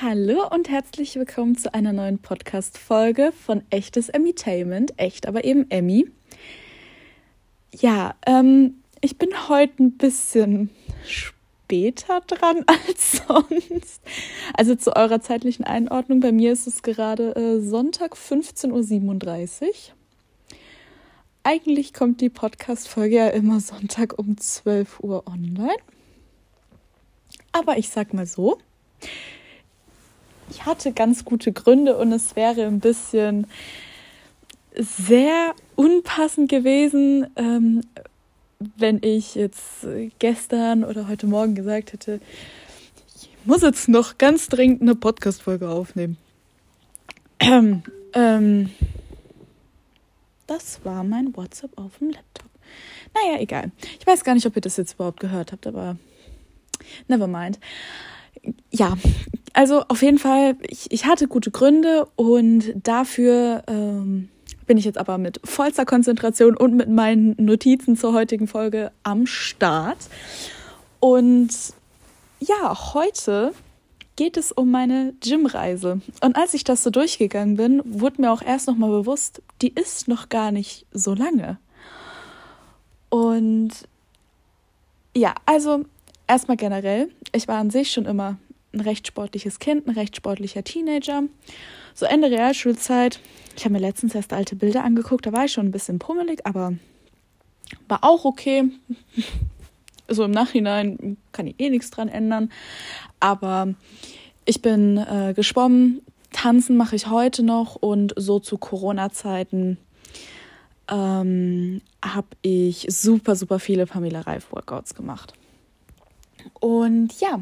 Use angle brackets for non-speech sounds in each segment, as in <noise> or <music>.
Hallo und herzlich willkommen zu einer neuen Podcast-Folge von Echtes Emmitainment. Echt, aber eben Emmy. Ja, ähm, ich bin heute ein bisschen später dran <laughs> als sonst. Also zu eurer zeitlichen Einordnung. Bei mir ist es gerade äh, Sonntag 15.37 Uhr. Eigentlich kommt die Podcast-Folge ja immer Sonntag um 12 Uhr online. Aber ich sag mal so, ich hatte ganz gute Gründe und es wäre ein bisschen sehr unpassend gewesen, ähm, wenn ich jetzt gestern oder heute Morgen gesagt hätte, ich muss jetzt noch ganz dringend eine Podcast-Folge aufnehmen. Ähm, ähm, das war mein WhatsApp auf dem Laptop. Naja, egal. Ich weiß gar nicht, ob ihr das jetzt überhaupt gehört habt, aber never mind. Ja, also auf jeden Fall, ich, ich hatte gute Gründe und dafür ähm, bin ich jetzt aber mit vollster Konzentration und mit meinen Notizen zur heutigen Folge am Start. Und ja, heute geht es um meine Gymreise. Und als ich das so durchgegangen bin, wurde mir auch erst noch mal bewusst, die ist noch gar nicht so lange. Und ja, also erstmal generell, ich war an sich schon immer ein recht sportliches Kind, ein recht sportlicher Teenager. So Ende Realschulzeit. Ich habe mir letztens erst alte Bilder angeguckt, da war ich schon ein bisschen pummelig, aber war auch okay. <laughs> So im Nachhinein kann ich eh nichts dran ändern. Aber ich bin äh, geschwommen, tanzen mache ich heute noch und so zu Corona-Zeiten ähm, habe ich super, super viele Pamela Reif Workouts gemacht. Und ja,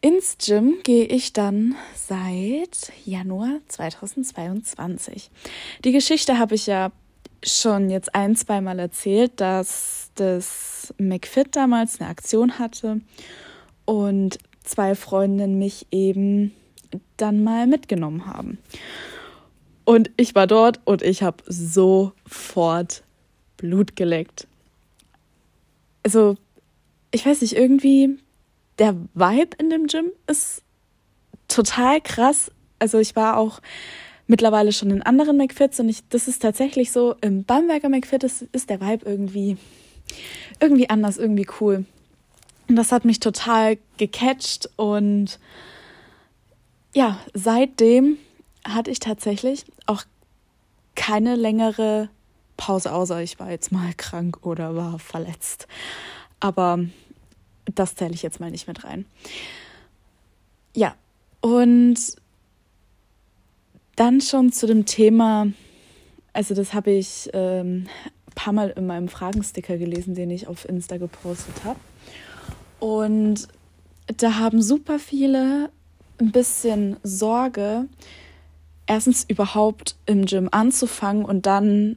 ins Gym gehe ich dann seit Januar 2022. Die Geschichte habe ich ja schon jetzt ein, zweimal erzählt, dass das McFit damals eine Aktion hatte und zwei Freundinnen mich eben dann mal mitgenommen haben. Und ich war dort und ich habe sofort Blut geleckt. Also, ich weiß nicht, irgendwie der Vibe in dem Gym ist total krass. Also ich war auch mittlerweile schon in anderen McFits und ich, das ist tatsächlich so, im Bamberger McFit ist, ist der Vibe irgendwie, irgendwie anders, irgendwie cool. Und das hat mich total gecatcht und ja, seitdem hatte ich tatsächlich auch keine längere Pause, außer ich war jetzt mal krank oder war verletzt. Aber das zähle ich jetzt mal nicht mit rein. Ja, und dann schon zu dem Thema, also das habe ich ähm, ein paar Mal in meinem Fragensticker gelesen, den ich auf Insta gepostet habe. Und da haben super viele ein bisschen Sorge, erstens überhaupt im Gym anzufangen und dann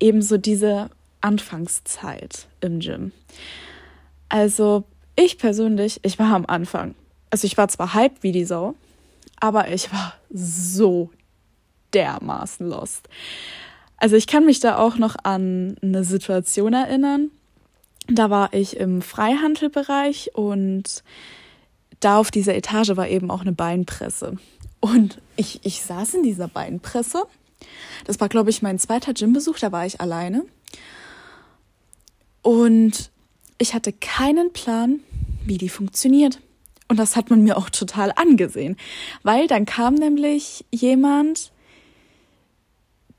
ebenso diese Anfangszeit im Gym. Also ich persönlich, ich war am Anfang. Also ich war zwar hyped wie die Sau, aber ich war so dermaßen lost. Also ich kann mich da auch noch an eine Situation erinnern. Da war ich im Freihandelbereich und da auf dieser Etage war eben auch eine Beinpresse. Und ich, ich saß in dieser Beinpresse. Das war, glaube ich, mein zweiter Gymbesuch, da war ich alleine. Und ich hatte keinen Plan, wie die funktioniert. Und das hat man mir auch total angesehen, weil dann kam nämlich jemand,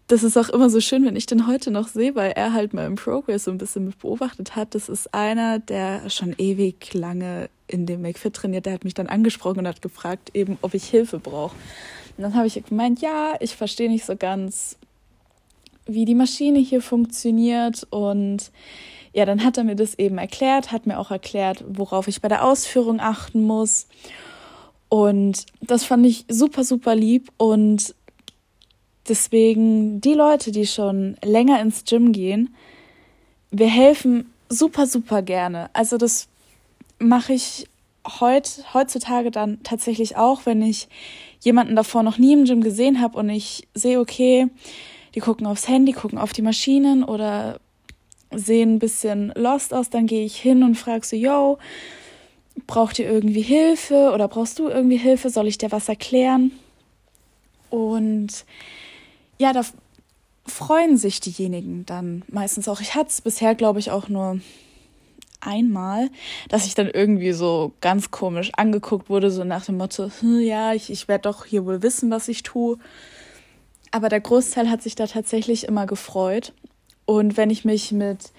das ist auch immer so schön, wenn ich den heute noch sehe, weil er halt mal im Progress so ein bisschen mit beobachtet hat. Das ist einer, der schon ewig lange in dem McFit trainiert. Der hat mich dann angesprochen und hat gefragt, eben, ob ich Hilfe brauche. Und dann habe ich gemeint, ja, ich verstehe nicht so ganz, wie die Maschine hier funktioniert und ja, dann hat er mir das eben erklärt, hat mir auch erklärt, worauf ich bei der Ausführung achten muss. Und das fand ich super, super lieb. Und deswegen, die Leute, die schon länger ins Gym gehen, wir helfen super, super gerne. Also das mache ich heut, heutzutage dann tatsächlich auch, wenn ich jemanden davor noch nie im Gym gesehen habe und ich sehe, okay, die gucken aufs Handy, gucken auf die Maschinen oder sehen ein bisschen lost aus, dann gehe ich hin und frage so, yo, braucht ihr irgendwie Hilfe oder brauchst du irgendwie Hilfe? Soll ich dir was erklären? Und ja, da freuen sich diejenigen dann meistens auch. Ich hatte es bisher, glaube ich, auch nur einmal, dass ich dann irgendwie so ganz komisch angeguckt wurde, so nach dem Motto, hm, ja, ich, ich werde doch hier wohl wissen, was ich tue. Aber der Großteil hat sich da tatsächlich immer gefreut. Und wenn ich mich mit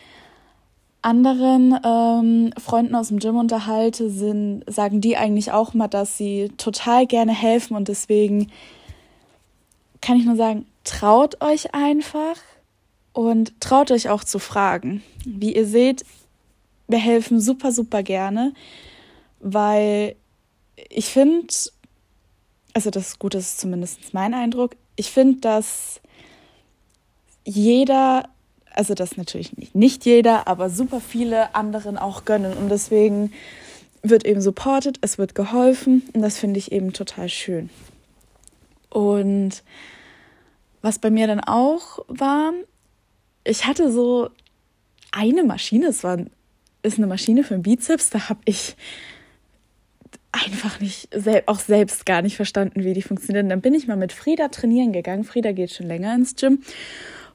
anderen ähm, Freunden aus dem Gym unterhalte, sind, sagen die eigentlich auch mal, dass sie total gerne helfen und deswegen kann ich nur sagen, traut euch einfach und traut euch auch zu fragen. Wie ihr seht, wir helfen super, super gerne, weil ich finde, also das Gute ist zumindest mein Eindruck, ich finde, dass jeder also das natürlich nicht, nicht jeder, aber super viele anderen auch gönnen. Und deswegen wird eben supported, es wird geholfen und das finde ich eben total schön. Und was bei mir dann auch war, ich hatte so eine Maschine, es war, ist eine Maschine für den Bizeps, da habe ich einfach nicht, auch selbst gar nicht verstanden, wie die funktioniert. Und dann bin ich mal mit Frieda trainieren gegangen. Frieda geht schon länger ins Gym.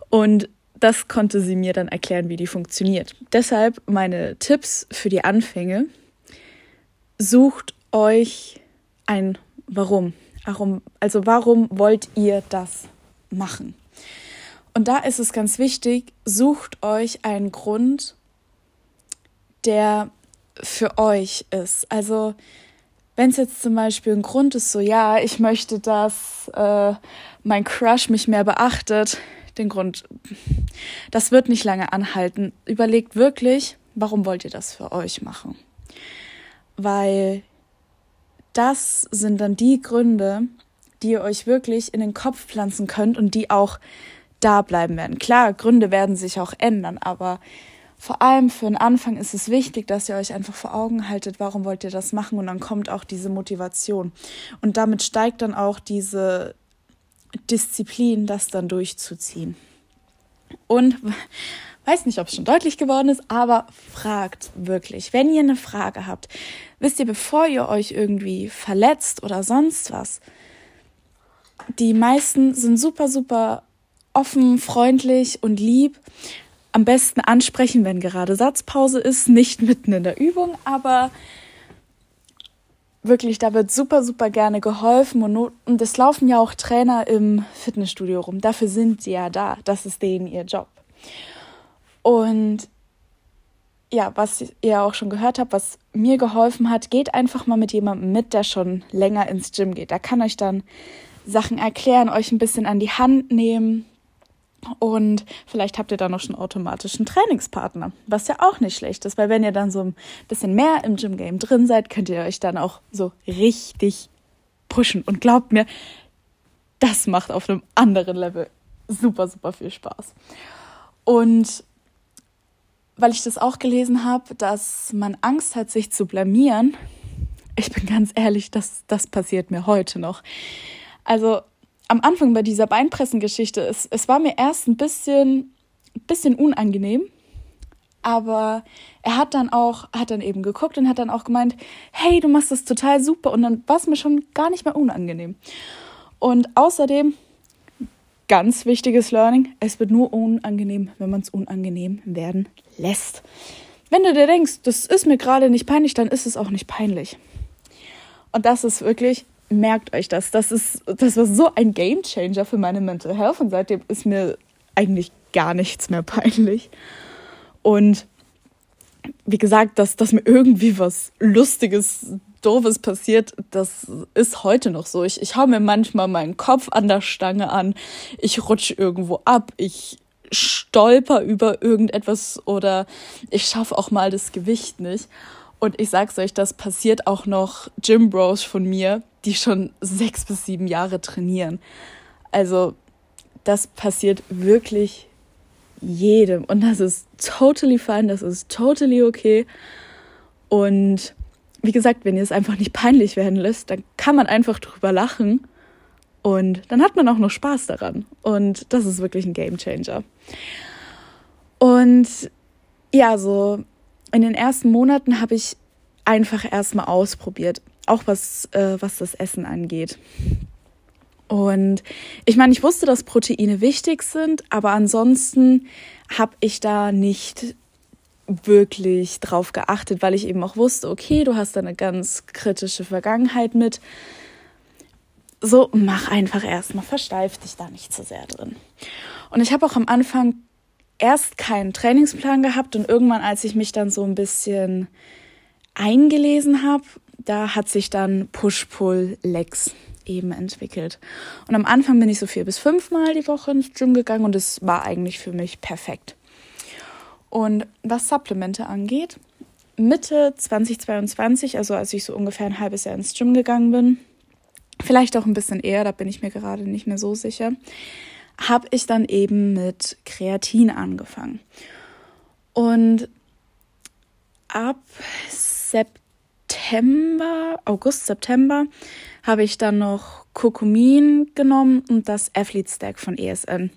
Und das konnte sie mir dann erklären, wie die funktioniert. Deshalb meine Tipps für die Anfänge. Sucht euch ein Warum. Also warum wollt ihr das machen? Und da ist es ganz wichtig, sucht euch einen Grund, der für euch ist. Also wenn es jetzt zum Beispiel ein Grund ist, so ja, ich möchte, dass äh, mein Crush mich mehr beachtet, den Grund, das wird nicht lange anhalten. Überlegt wirklich, warum wollt ihr das für euch machen? Weil das sind dann die Gründe, die ihr euch wirklich in den Kopf pflanzen könnt und die auch da bleiben werden. Klar, Gründe werden sich auch ändern, aber vor allem für den Anfang ist es wichtig, dass ihr euch einfach vor Augen haltet, warum wollt ihr das machen und dann kommt auch diese Motivation. Und damit steigt dann auch diese Disziplin, das dann durchzuziehen. Und weiß nicht, ob es schon deutlich geworden ist, aber fragt wirklich. Wenn ihr eine Frage habt, wisst ihr, bevor ihr euch irgendwie verletzt oder sonst was, die meisten sind super, super offen, freundlich und lieb. Am besten ansprechen, wenn gerade Satzpause ist, nicht mitten in der Übung, aber wirklich, da wird super, super gerne geholfen und, und es laufen ja auch Trainer im Fitnessstudio rum. Dafür sind sie ja da. Das ist denen ihr Job. Und ja, was ihr auch schon gehört habt, was mir geholfen hat, geht einfach mal mit jemandem mit, der schon länger ins Gym geht. Da kann euch dann Sachen erklären, euch ein bisschen an die Hand nehmen, und vielleicht habt ihr da noch schon automatisch einen Trainingspartner, was ja auch nicht schlecht ist, weil wenn ihr dann so ein bisschen mehr im Gym-Game drin seid, könnt ihr euch dann auch so richtig pushen. Und glaubt mir, das macht auf einem anderen Level super, super viel Spaß. Und weil ich das auch gelesen habe, dass man Angst hat, sich zu blamieren, ich bin ganz ehrlich, das, das passiert mir heute noch. Also am Anfang bei dieser Beinpressengeschichte, es, es war mir erst ein bisschen, bisschen unangenehm, aber er hat dann auch, hat dann eben geguckt und hat dann auch gemeint, hey, du machst das total super und dann war es mir schon gar nicht mehr unangenehm. Und außerdem, ganz wichtiges Learning, es wird nur unangenehm, wenn man es unangenehm werden lässt. Wenn du dir denkst, das ist mir gerade nicht peinlich, dann ist es auch nicht peinlich. Und das ist wirklich merkt euch das. Das ist, das war so ein Game Changer für meine Mental Health und seitdem ist mir eigentlich gar nichts mehr peinlich. Und wie gesagt, dass, dass mir irgendwie was Lustiges, Doofes passiert, das ist heute noch so. Ich, ich hau mir manchmal meinen Kopf an der Stange an, ich rutsch irgendwo ab, ich stolper über irgendetwas oder ich schaffe auch mal das Gewicht nicht. Und ich sag's euch, das passiert auch noch Gym Bros von mir, die schon sechs bis sieben Jahre trainieren. Also das passiert wirklich jedem und das ist totally fine, das ist totally okay. Und wie gesagt, wenn ihr es einfach nicht peinlich werden lässt, dann kann man einfach drüber lachen und dann hat man auch noch Spaß daran. Und das ist wirklich ein Game Changer. Und ja, so in den ersten Monaten habe ich einfach erstmal ausprobiert, auch was, äh, was das Essen angeht. Und ich meine, ich wusste, dass Proteine wichtig sind, aber ansonsten habe ich da nicht wirklich drauf geachtet, weil ich eben auch wusste, okay, du hast da eine ganz kritische Vergangenheit mit. So, mach einfach erstmal, versteif dich da nicht zu so sehr drin. Und ich habe auch am Anfang erst keinen Trainingsplan gehabt und irgendwann, als ich mich dann so ein bisschen eingelesen habe, da hat sich dann Push-Pull-Legs eben entwickelt. Und am Anfang bin ich so vier bis fünfmal die Woche ins Gym gegangen und es war eigentlich für mich perfekt. Und was Supplemente angeht, Mitte 2022, also als ich so ungefähr ein halbes Jahr ins Gym gegangen bin, vielleicht auch ein bisschen eher, da bin ich mir gerade nicht mehr so sicher, habe ich dann eben mit Kreatin angefangen. Und ab September, August, September habe ich dann noch Kurkumin genommen und das Athlete Stack von ESN.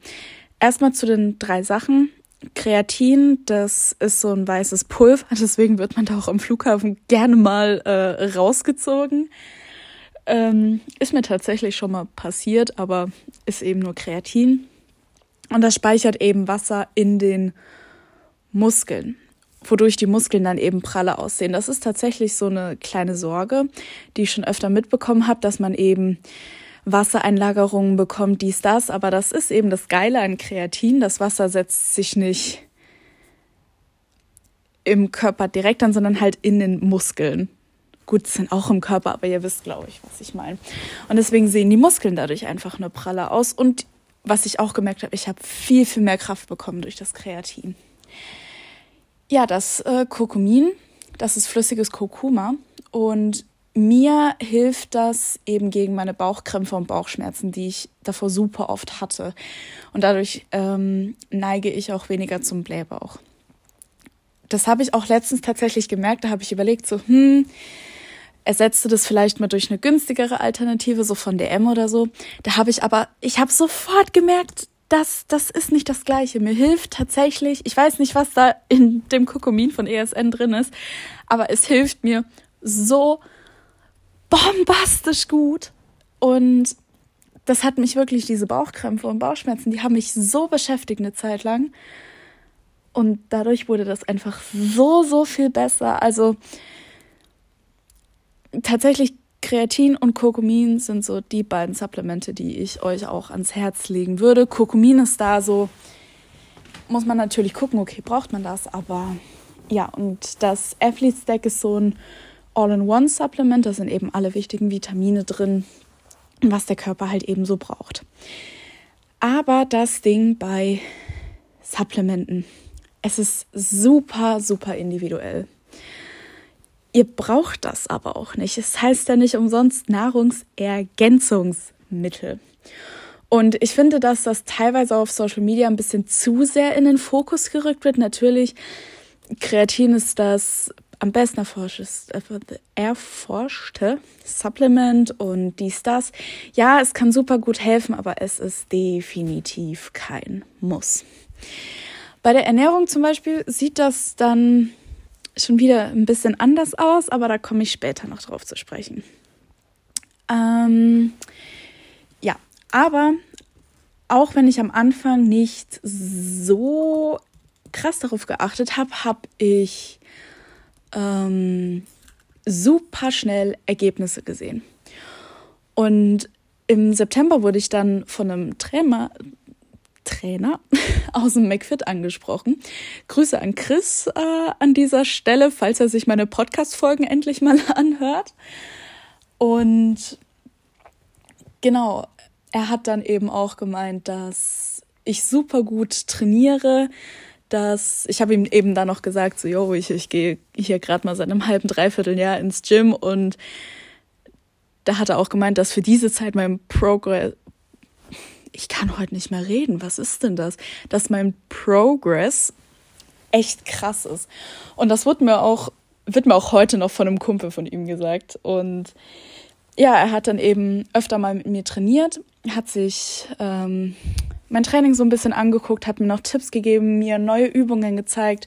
Erstmal zu den drei Sachen. Kreatin, das ist so ein weißes Pulver, <laughs> deswegen wird man da auch am Flughafen gerne mal äh, rausgezogen. Ähm, ist mir tatsächlich schon mal passiert, aber ist eben nur Kreatin. Und das speichert eben Wasser in den Muskeln, wodurch die Muskeln dann eben pralle aussehen. Das ist tatsächlich so eine kleine Sorge, die ich schon öfter mitbekommen habe, dass man eben Wassereinlagerungen bekommt, dies, das. Aber das ist eben das Geile an Kreatin. Das Wasser setzt sich nicht im Körper direkt an, sondern halt in den Muskeln. Gut, sind auch im Körper, aber ihr wisst, glaube ich, was ich meine. Und deswegen sehen die Muskeln dadurch einfach nur praller aus. Und was ich auch gemerkt habe, ich habe viel, viel mehr Kraft bekommen durch das Kreatin. Ja, das äh, Kurkumin, das ist flüssiges Kurkuma. Und mir hilft das eben gegen meine Bauchkrämpfe und Bauchschmerzen, die ich davor super oft hatte. Und dadurch ähm, neige ich auch weniger zum Blähbauch. Das habe ich auch letztens tatsächlich gemerkt. Da habe ich überlegt, so, hm, ersetze das vielleicht mal durch eine günstigere Alternative, so von DM oder so. Da habe ich aber, ich habe sofort gemerkt, das, das ist nicht das Gleiche. Mir hilft tatsächlich, ich weiß nicht, was da in dem Kokomin von ESN drin ist, aber es hilft mir so bombastisch gut. Und das hat mich wirklich, diese Bauchkrämpfe und Bauchschmerzen, die haben mich so beschäftigt eine Zeit lang. Und dadurch wurde das einfach so, so viel besser. Also tatsächlich Kreatin und Kurkumin sind so die beiden Supplemente, die ich euch auch ans Herz legen würde. Kurkumin ist da so, muss man natürlich gucken, okay, braucht man das, aber ja, und das Athlete Stack ist so ein All-in-One-Supplement. Da sind eben alle wichtigen Vitamine drin, was der Körper halt eben so braucht. Aber das Ding bei Supplementen, es ist super, super individuell. Ihr braucht das aber auch nicht. Es heißt ja nicht umsonst Nahrungsergänzungsmittel. Und ich finde, dass das teilweise auf Social Media ein bisschen zu sehr in den Fokus gerückt wird. Natürlich, Kreatin ist das am besten erforschte Supplement und dies, das. Ja, es kann super gut helfen, aber es ist definitiv kein Muss. Bei der Ernährung zum Beispiel sieht das dann schon wieder ein bisschen anders aus, aber da komme ich später noch drauf zu sprechen. Ähm, ja, aber auch wenn ich am Anfang nicht so krass darauf geachtet habe, habe ich ähm, super schnell Ergebnisse gesehen. Und im September wurde ich dann von einem Trainer, Trainer <laughs> aus dem McFit angesprochen. Grüße an Chris äh, an dieser Stelle, falls er sich meine Podcast-Folgen endlich mal <laughs> anhört. Und genau, er hat dann eben auch gemeint, dass ich super gut trainiere, dass ich habe ihm eben dann noch gesagt, so, yo, ich, ich gehe hier gerade mal seit einem halben, dreiviertel Jahr ins Gym und da hat er auch gemeint, dass für diese Zeit mein Progress, ich kann heute nicht mehr reden, was ist denn das? Dass mein Progress echt krass ist. Und das wird mir auch, wird mir auch heute noch von einem Kumpel von ihm gesagt. Und ja, er hat dann eben öfter mal mit mir trainiert, hat sich ähm, mein Training so ein bisschen angeguckt, hat mir noch Tipps gegeben, mir neue Übungen gezeigt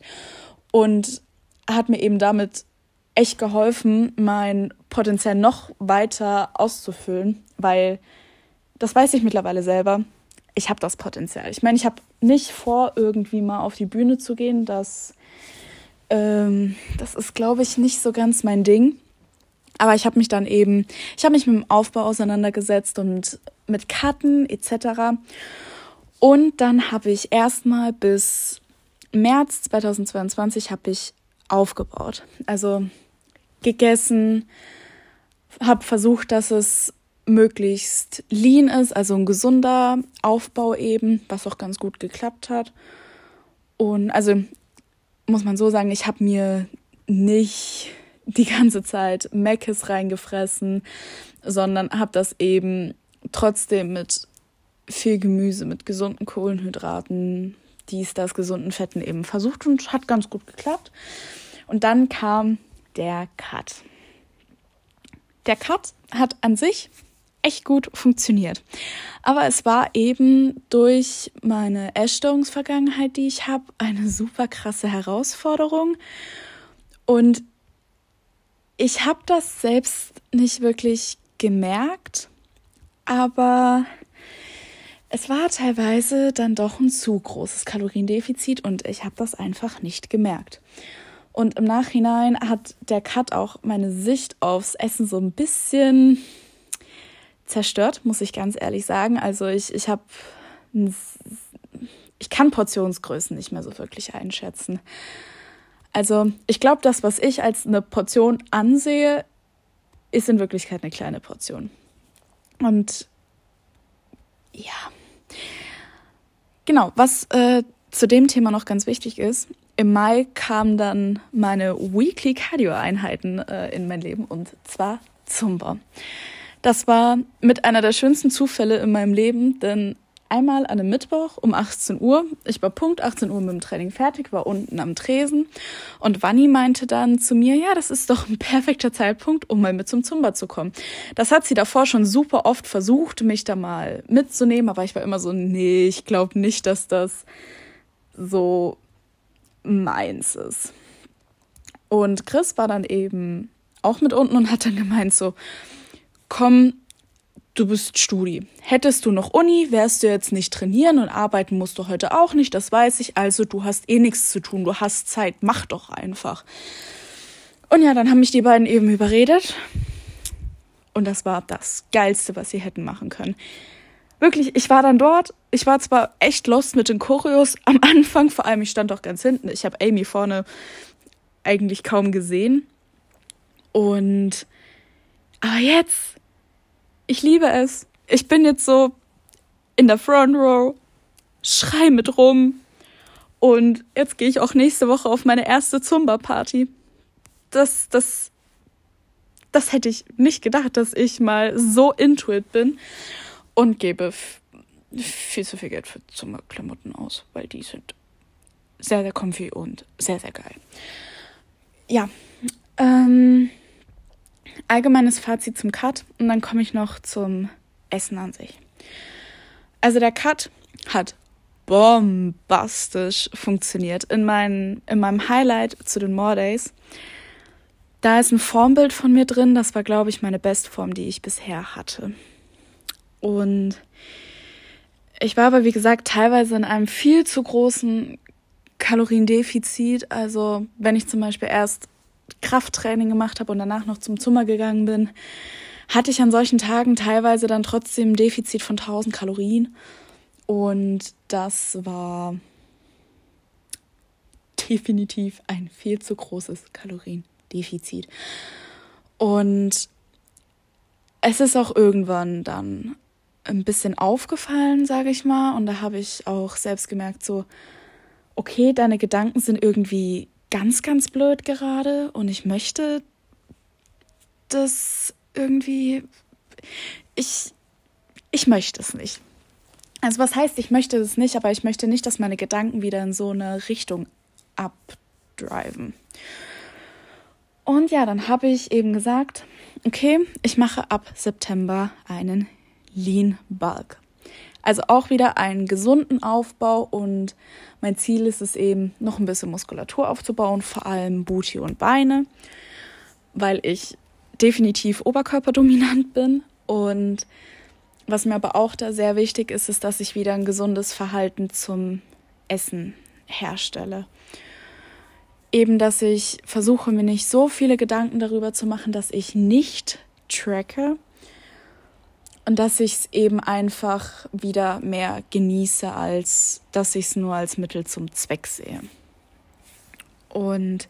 und hat mir eben damit echt geholfen, mein Potenzial noch weiter auszufüllen, weil das weiß ich mittlerweile selber. Ich habe das Potenzial. Ich meine, ich habe nicht vor, irgendwie mal auf die Bühne zu gehen. Das, ähm, das ist, glaube ich, nicht so ganz mein Ding. Aber ich habe mich dann eben, ich habe mich mit dem Aufbau auseinandergesetzt und mit Karten etc. Und dann habe ich erstmal bis März 2022 habe ich aufgebaut. Also gegessen, habe versucht, dass es möglichst lean ist, also ein gesunder Aufbau eben, was auch ganz gut geklappt hat. Und also muss man so sagen, ich habe mir nicht die ganze Zeit Meckes reingefressen, sondern habe das eben trotzdem mit viel Gemüse, mit gesunden Kohlenhydraten, dies, das, gesunden Fetten eben versucht und hat ganz gut geklappt. Und dann kam der Cut. Der Cut hat an sich echt gut funktioniert. Aber es war eben durch meine Essstörungsvergangenheit, die ich habe, eine super krasse Herausforderung. Und ich habe das selbst nicht wirklich gemerkt, aber es war teilweise dann doch ein zu großes Kaloriendefizit und ich habe das einfach nicht gemerkt. Und im Nachhinein hat der Cut auch meine Sicht aufs Essen so ein bisschen zerstört, muss ich ganz ehrlich sagen. Also ich, ich habe, ich kann Portionsgrößen nicht mehr so wirklich einschätzen. Also ich glaube, das, was ich als eine Portion ansehe, ist in Wirklichkeit eine kleine Portion. Und ja, genau, was äh, zu dem Thema noch ganz wichtig ist, im Mai kamen dann meine Weekly Cardio-Einheiten äh, in mein Leben und zwar Zumba. Das war mit einer der schönsten Zufälle in meinem Leben, denn einmal an einem Mittwoch um 18 Uhr. Ich war Punkt 18 Uhr mit dem Training fertig, war unten am Tresen und Wanni meinte dann zu mir, ja, das ist doch ein perfekter Zeitpunkt, um mal mit zum Zumba zu kommen. Das hat sie davor schon super oft versucht, mich da mal mitzunehmen, aber ich war immer so, nee, ich glaube nicht, dass das so meins ist. Und Chris war dann eben auch mit unten und hat dann gemeint so, komm, du bist Studi. Hättest du noch Uni, wärst du jetzt nicht trainieren und arbeiten musst du heute auch nicht, das weiß ich. Also du hast eh nichts zu tun, du hast Zeit, mach doch einfach. Und ja, dann haben mich die beiden eben überredet. Und das war das Geilste, was sie hätten machen können. Wirklich, ich war dann dort. Ich war zwar echt lost mit den Choreos am Anfang, vor allem ich stand doch ganz hinten. Ich habe Amy vorne eigentlich kaum gesehen. Und aber jetzt ich liebe es. Ich bin jetzt so in der Front Row, schrei mit rum. Und jetzt gehe ich auch nächste Woche auf meine erste Zumba-Party. Das, das, das hätte ich nicht gedacht, dass ich mal so into it bin und gebe viel zu viel Geld für Zumba-Klamotten aus, weil die sind sehr, sehr comfy und sehr, sehr geil. Ja, ähm, allgemeines Fazit zum Cut und dann komme ich noch zum Essen an sich. Also der Cut hat bombastisch funktioniert. In, mein, in meinem Highlight zu den More Days, da ist ein Formbild von mir drin. Das war, glaube ich, meine Bestform, die ich bisher hatte. Und ich war aber, wie gesagt, teilweise in einem viel zu großen Kaloriendefizit. Also wenn ich zum Beispiel erst Krafttraining gemacht habe und danach noch zum Zimmer gegangen bin, hatte ich an solchen Tagen teilweise dann trotzdem ein Defizit von 1000 Kalorien. Und das war definitiv ein viel zu großes Kaloriendefizit. Und es ist auch irgendwann dann ein bisschen aufgefallen, sage ich mal. Und da habe ich auch selbst gemerkt, so, okay, deine Gedanken sind irgendwie ganz, ganz blöd gerade und ich möchte das irgendwie. Ich, ich möchte es nicht. Also was heißt, ich möchte es nicht, aber ich möchte nicht, dass meine Gedanken wieder in so eine Richtung abdriven. Und ja, dann habe ich eben gesagt, okay, ich mache ab September einen Lean Bulk. Also auch wieder einen gesunden Aufbau und mein Ziel ist es eben, noch ein bisschen Muskulatur aufzubauen, vor allem Booty und Beine. weil ich definitiv oberkörperdominant bin. Und was mir aber auch da sehr wichtig ist, ist, dass ich wieder ein gesundes Verhalten zum Essen herstelle. Eben, dass ich versuche, mir nicht so viele Gedanken darüber zu machen, dass ich nicht tracke und dass ich es eben einfach wieder mehr genieße, als dass ich es nur als Mittel zum Zweck sehe. Und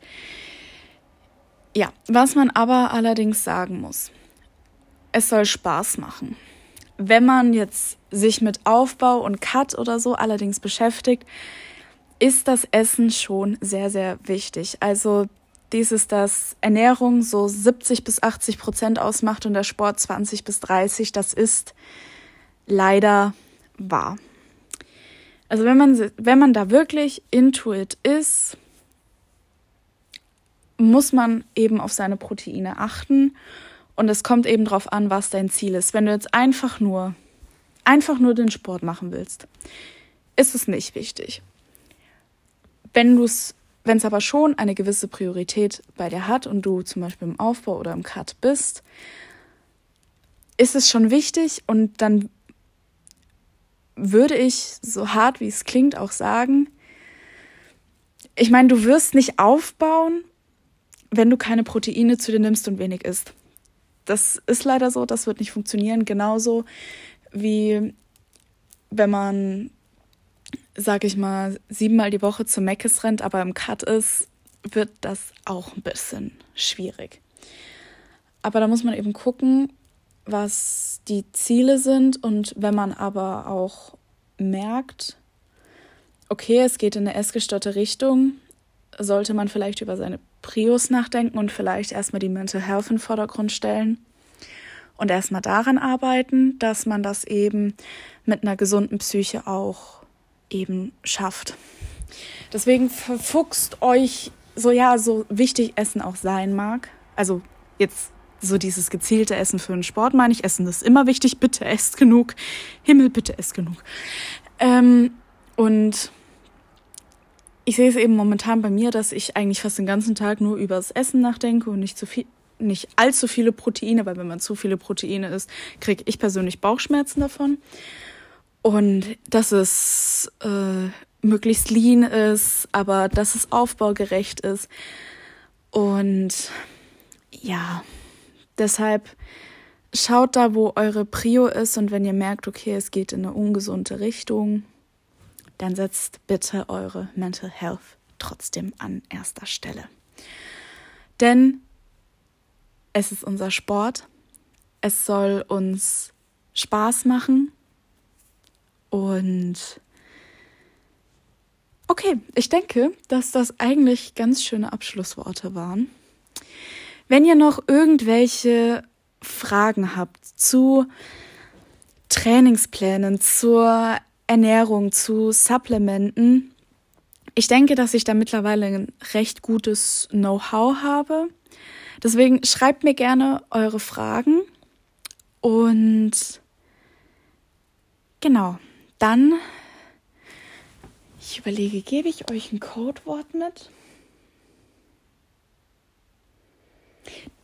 ja, was man aber allerdings sagen muss, es soll Spaß machen. Wenn man jetzt sich mit Aufbau und Cut oder so allerdings beschäftigt, ist das Essen schon sehr, sehr wichtig. Also dieses, dass Ernährung so 70 bis 80 Prozent ausmacht und der Sport 20 bis 30, das ist leider wahr. Also wenn man, wenn man da wirklich into it ist, muss man eben auf seine Proteine achten und es kommt eben darauf an, was dein Ziel ist. Wenn du jetzt einfach nur, einfach nur den Sport machen willst, ist es nicht wichtig. Wenn du es, wenn es aber schon eine gewisse Priorität bei dir hat und du zum Beispiel im Aufbau oder im Cut bist, ist es schon wichtig und dann würde ich, so hart wie es klingt, auch sagen, ich meine, du wirst nicht aufbauen, wenn du keine Proteine zu dir nimmst und wenig isst. Das ist leider so, das wird nicht funktionieren. Genauso wie wenn man, sag ich mal, siebenmal die Woche zu Meckes rennt, aber im Cut ist, wird das auch ein bisschen schwierig. Aber da muss man eben gucken, was die Ziele sind und wenn man aber auch merkt, okay, es geht in eine essgestörte Richtung, sollte man vielleicht über seine Prios nachdenken und vielleicht erstmal die Mental Health in den Vordergrund stellen und erstmal daran arbeiten, dass man das eben mit einer gesunden Psyche auch eben schafft. Deswegen verfuchst euch so ja, so wichtig Essen auch sein mag. Also jetzt so dieses gezielte Essen für den Sport meine ich. Essen ist immer wichtig. Bitte esst genug. Himmel, bitte esst genug. Ähm, und ich sehe es eben momentan bei mir, dass ich eigentlich fast den ganzen Tag nur über das Essen nachdenke und nicht zu viel, nicht allzu viele Proteine, weil wenn man zu viele Proteine isst, kriege ich persönlich Bauchschmerzen davon. Und dass es äh, möglichst lean ist, aber dass es aufbaugerecht ist. Und ja, deshalb schaut da, wo eure Prio ist und wenn ihr merkt, okay, es geht in eine ungesunde Richtung, dann setzt bitte eure Mental Health trotzdem an erster Stelle. Denn es ist unser Sport, es soll uns Spaß machen und okay, ich denke, dass das eigentlich ganz schöne Abschlussworte waren. Wenn ihr noch irgendwelche Fragen habt zu Trainingsplänen, zur Ernährung, zu Supplementen. Ich denke, dass ich da mittlerweile ein recht gutes Know-how habe. Deswegen schreibt mir gerne eure Fragen und genau, dann ich überlege, gebe ich euch ein Codewort mit?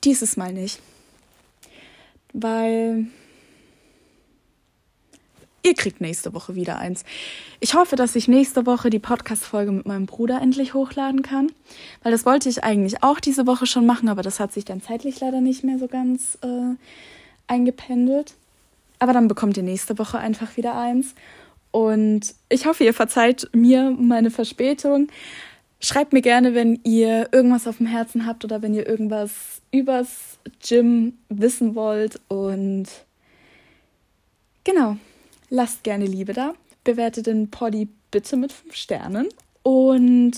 Dieses Mal nicht. Weil Ihr kriegt nächste Woche wieder eins. Ich hoffe, dass ich nächste Woche die Podcast-Folge mit meinem Bruder endlich hochladen kann, weil das wollte ich eigentlich auch diese Woche schon machen, aber das hat sich dann zeitlich leider nicht mehr so ganz äh, eingependelt. Aber dann bekommt ihr nächste Woche einfach wieder eins. Und ich hoffe, ihr verzeiht mir meine Verspätung. Schreibt mir gerne, wenn ihr irgendwas auf dem Herzen habt oder wenn ihr irgendwas übers Gym wissen wollt. Und genau. Lasst gerne Liebe da. Bewertet den Poddy bitte mit 5 Sternen. Und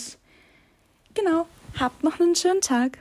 genau, habt noch einen schönen Tag.